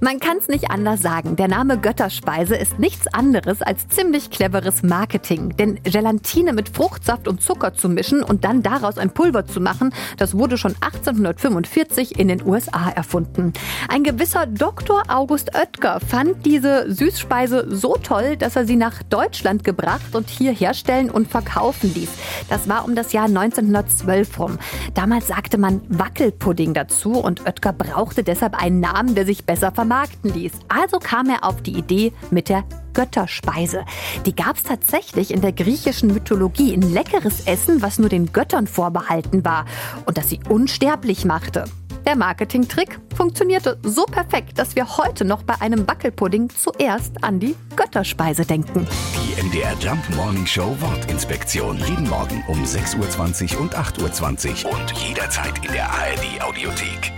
Man kann es nicht anders sagen. Der Name Götterspeise ist nichts anderes als ziemlich cleveres Marketing. Denn Gelatine mit Fruchtsaft und Zucker zu mischen und dann daraus ein Pulver zu machen, das wurde schon 1845 in den USA erfunden. Ein gewisser Dr. August Oetker fand diese Süßspeise so toll, dass er sie nach Deutschland gebracht und hier herstellen und verkaufen ließ. Das war um das Jahr 1912 rum. Damals sagte man Wackelpudding dazu und Oetker brauchte deshalb einen Namen, der sich besser vermarkten ließ. Also kam er auf die Idee mit der Götterspeise. Die gab es tatsächlich in der griechischen Mythologie. Ein leckeres Essen, was nur den Göttern vorbehalten war und das sie unsterblich machte. Der Marketingtrick funktionierte so perfekt, dass wir heute noch bei einem Wackelpudding zuerst an die Götterspeise denken. Die MDR Jump Morning Show Wortinspektion. Jeden Morgen um 6.20 Uhr und 8.20 Uhr und jederzeit in der ARD Audiothek.